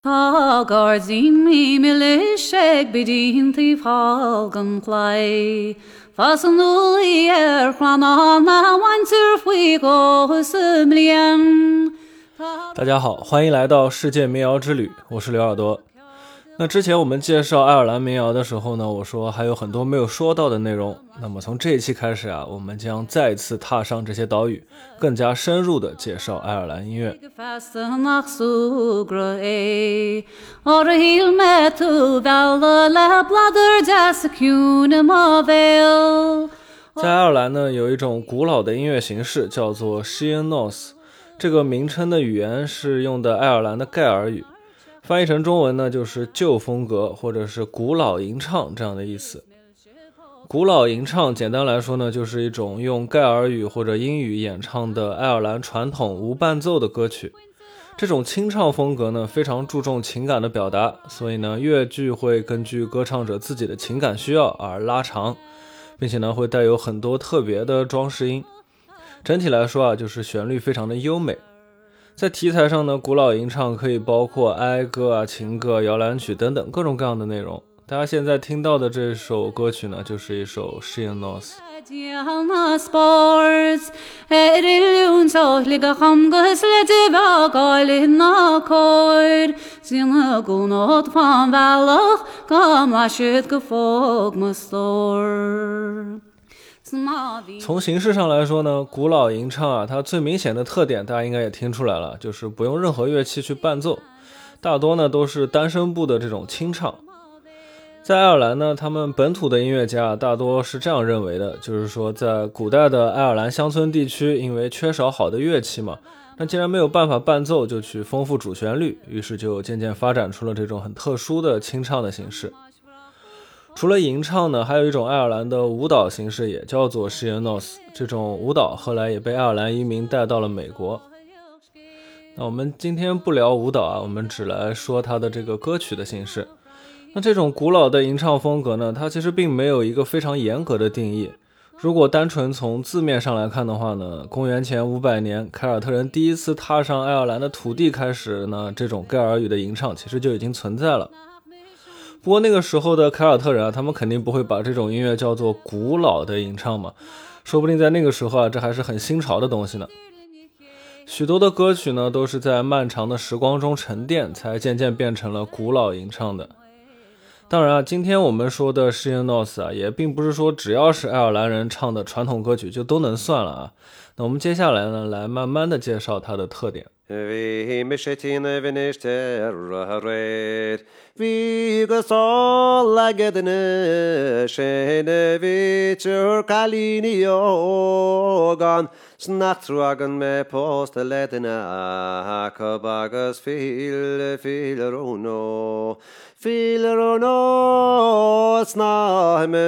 Tá gardín mí me le sé bedíntaí fágan chlé Fas an nulaí ar chláná nahaintir faoi go sem líon 大家好，欢迎来到世界民谣之旅，我是刘耳朵。那之前我们介绍爱尔兰民谣的时候呢，我说还有很多没有说到的内容。那么从这一期开始啊，我们将再次踏上这些岛屿，更加深入的介绍爱尔兰音乐。在爱尔兰呢，有一种古老的音乐形式叫做 Sheenos，这个名称的语言是用的爱尔兰的盖尔语，翻译成中文呢就是旧风格或者是古老吟唱这样的意思。古老吟唱简单来说呢，就是一种用盖尔语或者英语演唱的爱尔兰传统无伴奏的歌曲。这种清唱风格呢，非常注重情感的表达，所以呢，乐句会根据歌唱者自己的情感需要而拉长，并且呢，会带有很多特别的装饰音。整体来说啊，就是旋律非常的优美。在题材上呢，古老吟唱可以包括哀歌啊、情歌、摇篮曲等等各种各样的内容。大家现在听到的这首歌曲呢，就是一首《She Knows》。Dialna spors 从形式上来说呢，古老吟唱啊，它最明显的特点大家应该也听出来了，就是不用任何乐器去伴奏，大多呢都是单声部的这种清唱。在爱尔兰呢，他们本土的音乐家大多是这样认为的，就是说，在古代的爱尔兰乡村地区，因为缺少好的乐器嘛，那既然没有办法伴奏，就去丰富主旋律，于是就渐渐发展出了这种很特殊的清唱的形式。除了吟唱呢，还有一种爱尔兰的舞蹈形式，也叫做 s h e n o s 这种舞蹈后来也被爱尔兰移民带到了美国。那我们今天不聊舞蹈啊，我们只来说它的这个歌曲的形式。那这种古老的吟唱风格呢，它其实并没有一个非常严格的定义。如果单纯从字面上来看的话呢，公元前五百年凯尔特人第一次踏上爱尔兰的土地开始呢，这种盖尔语的吟唱其实就已经存在了。不过那个时候的凯尔特人啊，他们肯定不会把这种音乐叫做古老的吟唱嘛，说不定在那个时候啊，这还是很新潮的东西呢。许多的歌曲呢，都是在漫长的时光中沉淀，才渐渐变成了古老吟唱的。当然啊，今天我们说的《s h e n o s 啊，也并不是说只要是爱尔兰人唱的传统歌曲就都能算了啊。那我们接下来呢，来慢慢的介绍它的特点。 Vi mishetina vinishter red Vi gasol lagedne shene vitur kalini yogan Snatruagan me posteledina Kabagas fil filerono Filerono snahme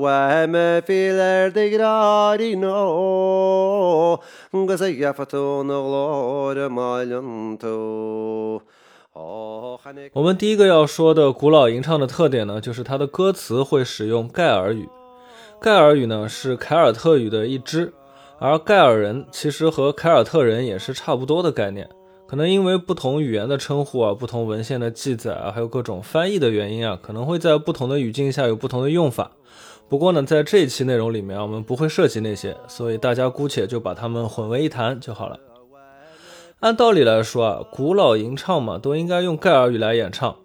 Wahme filer digradino Gazayafatun glor malyanto 我们第一个要说的古老吟唱的特点呢，就是它的歌词会使用盖尔语。盖尔语呢是凯尔特语的一支，而盖尔人其实和凯尔特人也是差不多的概念。可能因为不同语言的称呼啊、不同文献的记载啊，还有各种翻译的原因啊，可能会在不同的语境下有不同的用法。不过呢，在这一期内容里面，我们不会涉及那些，所以大家姑且就把它们混为一谈就好了。按道理来说啊，古老吟唱嘛，都应该用盖尔语来演唱，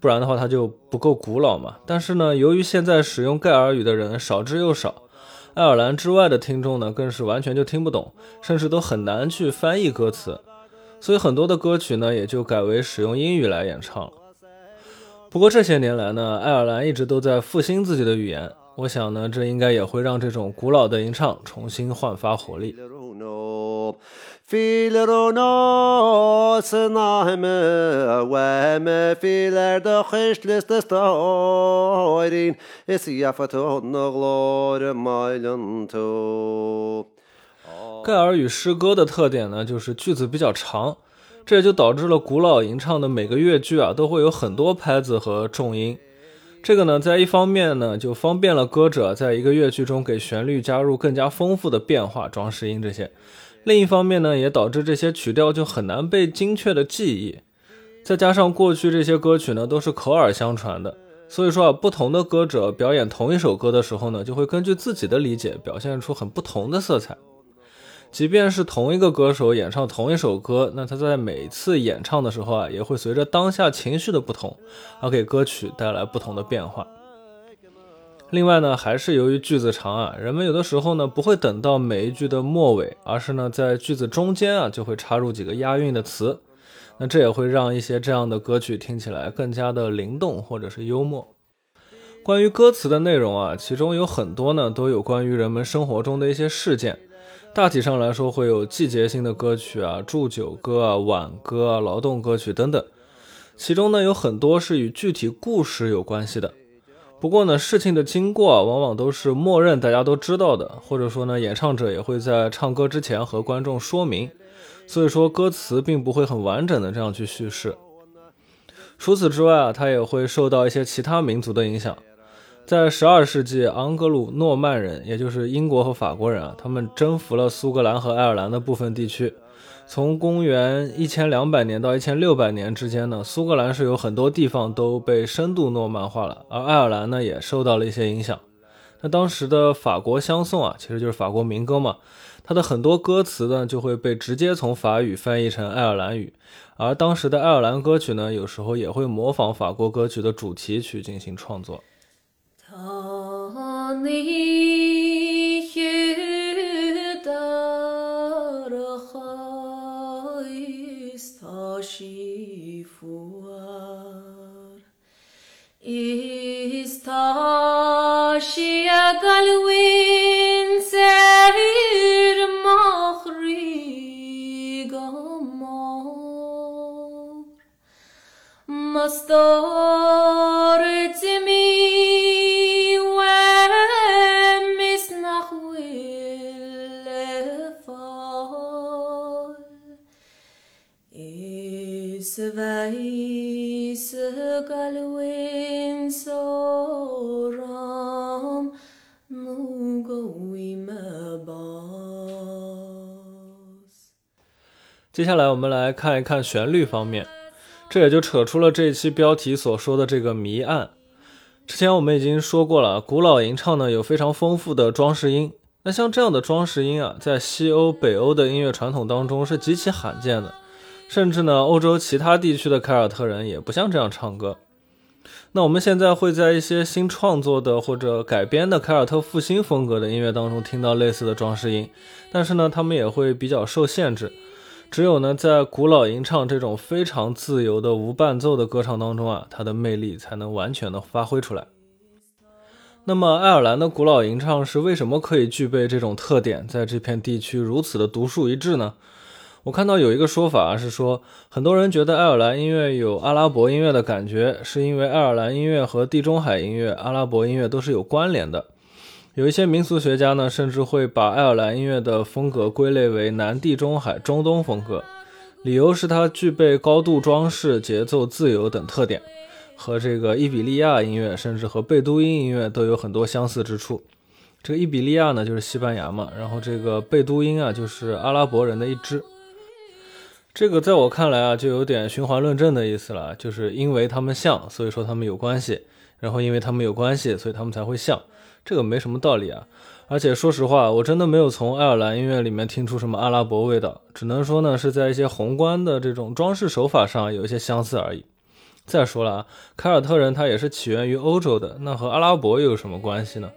不然的话它就不够古老嘛。但是呢，由于现在使用盖尔语的人少之又少，爱尔兰之外的听众呢，更是完全就听不懂，甚至都很难去翻译歌词，所以很多的歌曲呢，也就改为使用英语来演唱了。不过这些年来呢，爱尔兰一直都在复兴自己的语言，我想呢，这应该也会让这种古老的吟唱重新焕发活力。盖尔语诗歌的特点呢，就是句子比较长，这也就导致了古老吟唱的每个乐句啊，都会有很多拍子和重音。这个呢，在一方面呢，就方便了歌者在一个乐句中给旋律加入更加丰富的变化、装饰音这些；另一方面呢，也导致这些曲调就很难被精确的记忆。再加上过去这些歌曲呢都是口耳相传的，所以说啊，不同的歌者表演同一首歌的时候呢，就会根据自己的理解表现出很不同的色彩。即便是同一个歌手演唱同一首歌，那他在每次演唱的时候啊，也会随着当下情绪的不同，而给歌曲带来不同的变化。另外呢，还是由于句子长啊，人们有的时候呢不会等到每一句的末尾，而是呢在句子中间啊就会插入几个押韵的词，那这也会让一些这样的歌曲听起来更加的灵动或者是幽默。关于歌词的内容啊，其中有很多呢都有关于人们生活中的一些事件。大体上来说，会有季节性的歌曲啊、祝酒歌啊、挽歌啊、劳动歌曲等等。其中呢，有很多是与具体故事有关系的。不过呢，事情的经过啊，往往都是默认大家都知道的，或者说呢，演唱者也会在唱歌之前和观众说明。所以说，歌词并不会很完整的这样去叙事。除此之外啊，它也会受到一些其他民族的影响。在十二世纪，昂格鲁诺曼人，也就是英国和法国人啊，他们征服了苏格兰和爱尔兰的部分地区。从公元一千两百年到一千六百年之间呢，苏格兰是有很多地方都被深度诺曼化了，而爱尔兰呢也受到了一些影响。那当时的法国相送啊，其实就是法国民歌嘛，它的很多歌词呢就会被直接从法语翻译成爱尔兰语，而当时的爱尔兰歌曲呢，有时候也会模仿法国歌曲的主题曲进行创作。Is a Galway. 接下来我们来看一看旋律方面，这也就扯出了这一期标题所说的这个谜案。之前我们已经说过了，古老吟唱呢有非常丰富的装饰音，那像这样的装饰音啊，在西欧、北欧的音乐传统当中是极其罕见的，甚至呢，欧洲其他地区的凯尔特人也不像这样唱歌。那我们现在会在一些新创作的或者改编的凯尔特复兴风格的音乐当中听到类似的装饰音，但是呢，他们也会比较受限制。只有呢，在古老吟唱这种非常自由的无伴奏的歌唱当中啊，它的魅力才能完全的发挥出来。那么，爱尔兰的古老吟唱是为什么可以具备这种特点，在这片地区如此的独树一帜呢？我看到有一个说法是说，很多人觉得爱尔兰音乐有阿拉伯音乐的感觉，是因为爱尔兰音乐和地中海音乐、阿拉伯音乐都是有关联的。有一些民俗学家呢，甚至会把爱尔兰音乐的风格归类为南地中海中东风格，理由是它具备高度装饰、节奏自由等特点，和这个伊比利亚音乐，甚至和贝都因音乐都有很多相似之处。这个伊比利亚呢，就是西班牙嘛，然后这个贝都因啊，就是阿拉伯人的一支。这个在我看来啊，就有点循环论证的意思了，就是因为他们像，所以说他们有关系，然后因为他们有关系，所以他们才会像。这个没什么道理啊，而且说实话，我真的没有从爱尔兰音乐里面听出什么阿拉伯味道，只能说呢是在一些宏观的这种装饰手法上有一些相似而已。再说了啊，凯尔特人他也是起源于欧洲的，那和阿拉伯又有什么关系呢？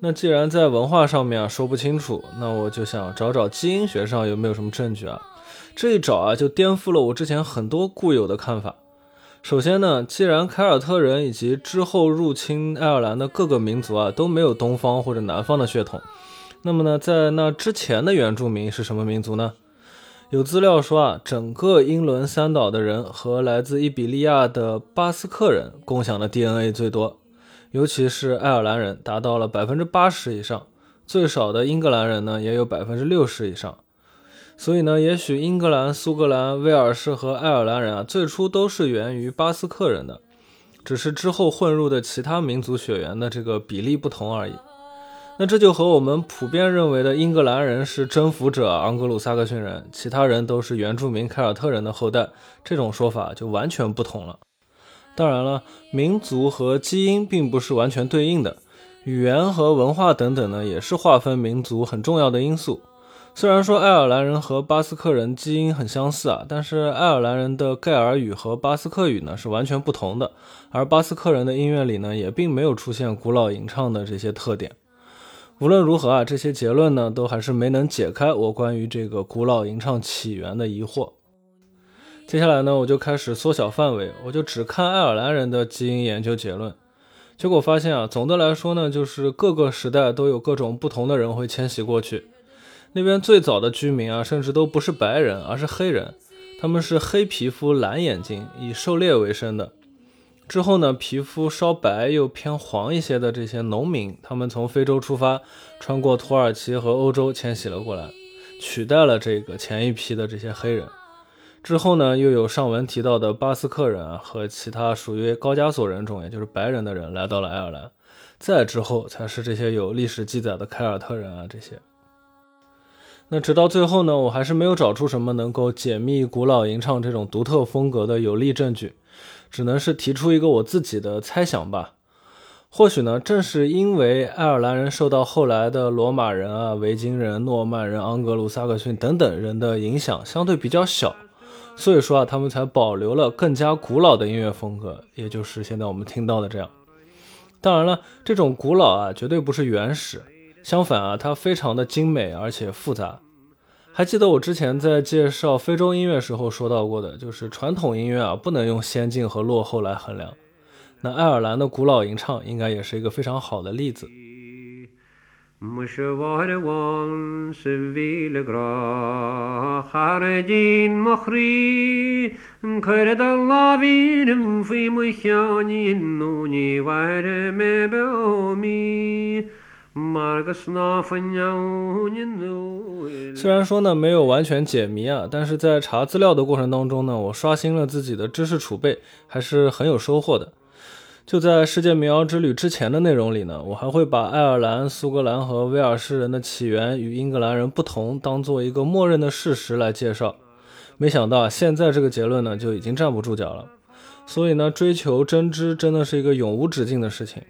那既然在文化上面啊说不清楚，那我就想找找基因学上有没有什么证据啊。这一找啊，就颠覆了我之前很多固有的看法。首先呢，既然凯尔特人以及之后入侵爱尔兰的各个民族啊都没有东方或者南方的血统，那么呢，在那之前的原住民是什么民族呢？有资料说啊，整个英伦三岛的人和来自伊比利亚的巴斯克人共享的 DNA 最多，尤其是爱尔兰人达到了百分之八十以上，最少的英格兰人呢也有百分之六十以上。所以呢，也许英格兰、苏格兰、威尔士和爱尔兰人啊，最初都是源于巴斯克人的，只是之后混入的其他民族血缘的这个比例不同而已。那这就和我们普遍认为的英格兰人是征服者昂格鲁萨克逊人，其他人都是原住民凯尔特人的后代这种说法就完全不同了。当然了，民族和基因并不是完全对应的，语言和文化等等呢，也是划分民族很重要的因素。虽然说爱尔兰人和巴斯克人基因很相似啊，但是爱尔兰人的盖尔语和巴斯克语呢是完全不同的，而巴斯克人的音乐里呢也并没有出现古老吟唱的这些特点。无论如何啊，这些结论呢都还是没能解开我关于这个古老吟唱起源的疑惑。接下来呢，我就开始缩小范围，我就只看爱尔兰人的基因研究结论。结果发现啊，总的来说呢，就是各个时代都有各种不同的人会迁徙过去。那边最早的居民啊，甚至都不是白人，而是黑人。他们是黑皮肤、蓝眼睛，以狩猎为生的。之后呢，皮肤稍白又偏黄一些的这些农民，他们从非洲出发，穿过土耳其和欧洲迁徙了过来，取代了这个前一批的这些黑人。之后呢，又有上文提到的巴斯克人和其他属于高加索人种，也就是白人的人来到了爱尔兰。再之后才是这些有历史记载的凯尔特人啊这些。那直到最后呢，我还是没有找出什么能够解密古老吟唱这种独特风格的有力证据，只能是提出一个我自己的猜想吧。或许呢，正是因为爱尔兰人受到后来的罗马人啊、维京人、诺曼人、盎格鲁撒克逊等等人的影响相对比较小，所以说啊，他们才保留了更加古老的音乐风格，也就是现在我们听到的这样。当然了，这种古老啊，绝对不是原始。相反啊，它非常的精美而且复杂。还记得我之前在介绍非洲音乐时候说到过的，就是传统音乐啊不能用先进和落后来衡量。那爱尔兰的古老吟唱应该也是一个非常好的例子。虽然说呢没有完全解谜啊，但是在查资料的过程当中呢，我刷新了自己的知识储备，还是很有收获的。就在世界民谣之旅之前的内容里呢，我还会把爱尔兰、苏格兰和威尔士人的起源与英格兰人不同当做一个默认的事实来介绍。没想到现在这个结论呢就已经站不住脚了。所以呢，追求真知真的是一个永无止境的事情。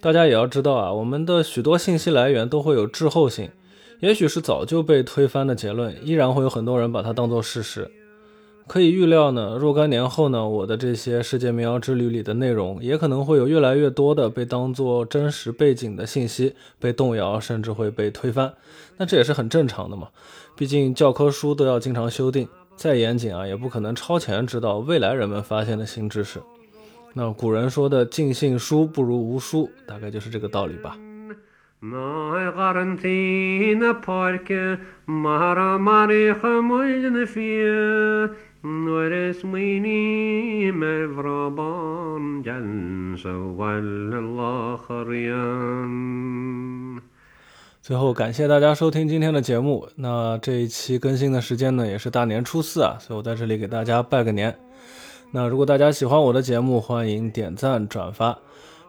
大家也要知道啊，我们的许多信息来源都会有滞后性，也许是早就被推翻的结论，依然会有很多人把它当做事实。可以预料呢，若干年后呢，我的这些世界民谣之旅里的内容，也可能会有越来越多的被当做真实背景的信息被动摇，甚至会被推翻。那这也是很正常的嘛，毕竟教科书都要经常修订，再严谨啊，也不可能超前知道未来人们发现的新知识。那古人说的“尽信书不如无书”，大概就是这个道理吧。最后，感谢大家收听今天的节目。那这一期更新的时间呢，也是大年初四啊，所以我在这里给大家拜个年。那如果大家喜欢我的节目，欢迎点赞转发。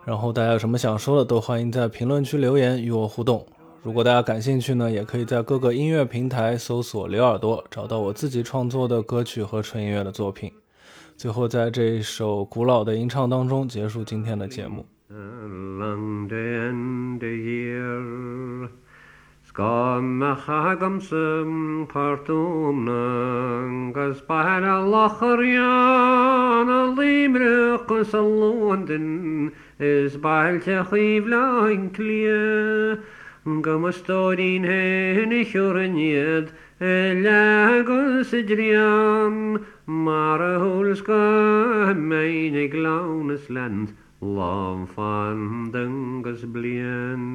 然后大家有什么想说的，都欢迎在评论区留言与我互动。如果大家感兴趣呢，也可以在各个音乐平台搜索“刘耳朵”，找到我自己创作的歌曲和纯音乐的作品。最后，在这一首古老的吟唱当中结束今天的节目。Gamastóín hena siúraniad e legan sa dríam mar a thulasca ménig lánas lent lám fan dangus blian.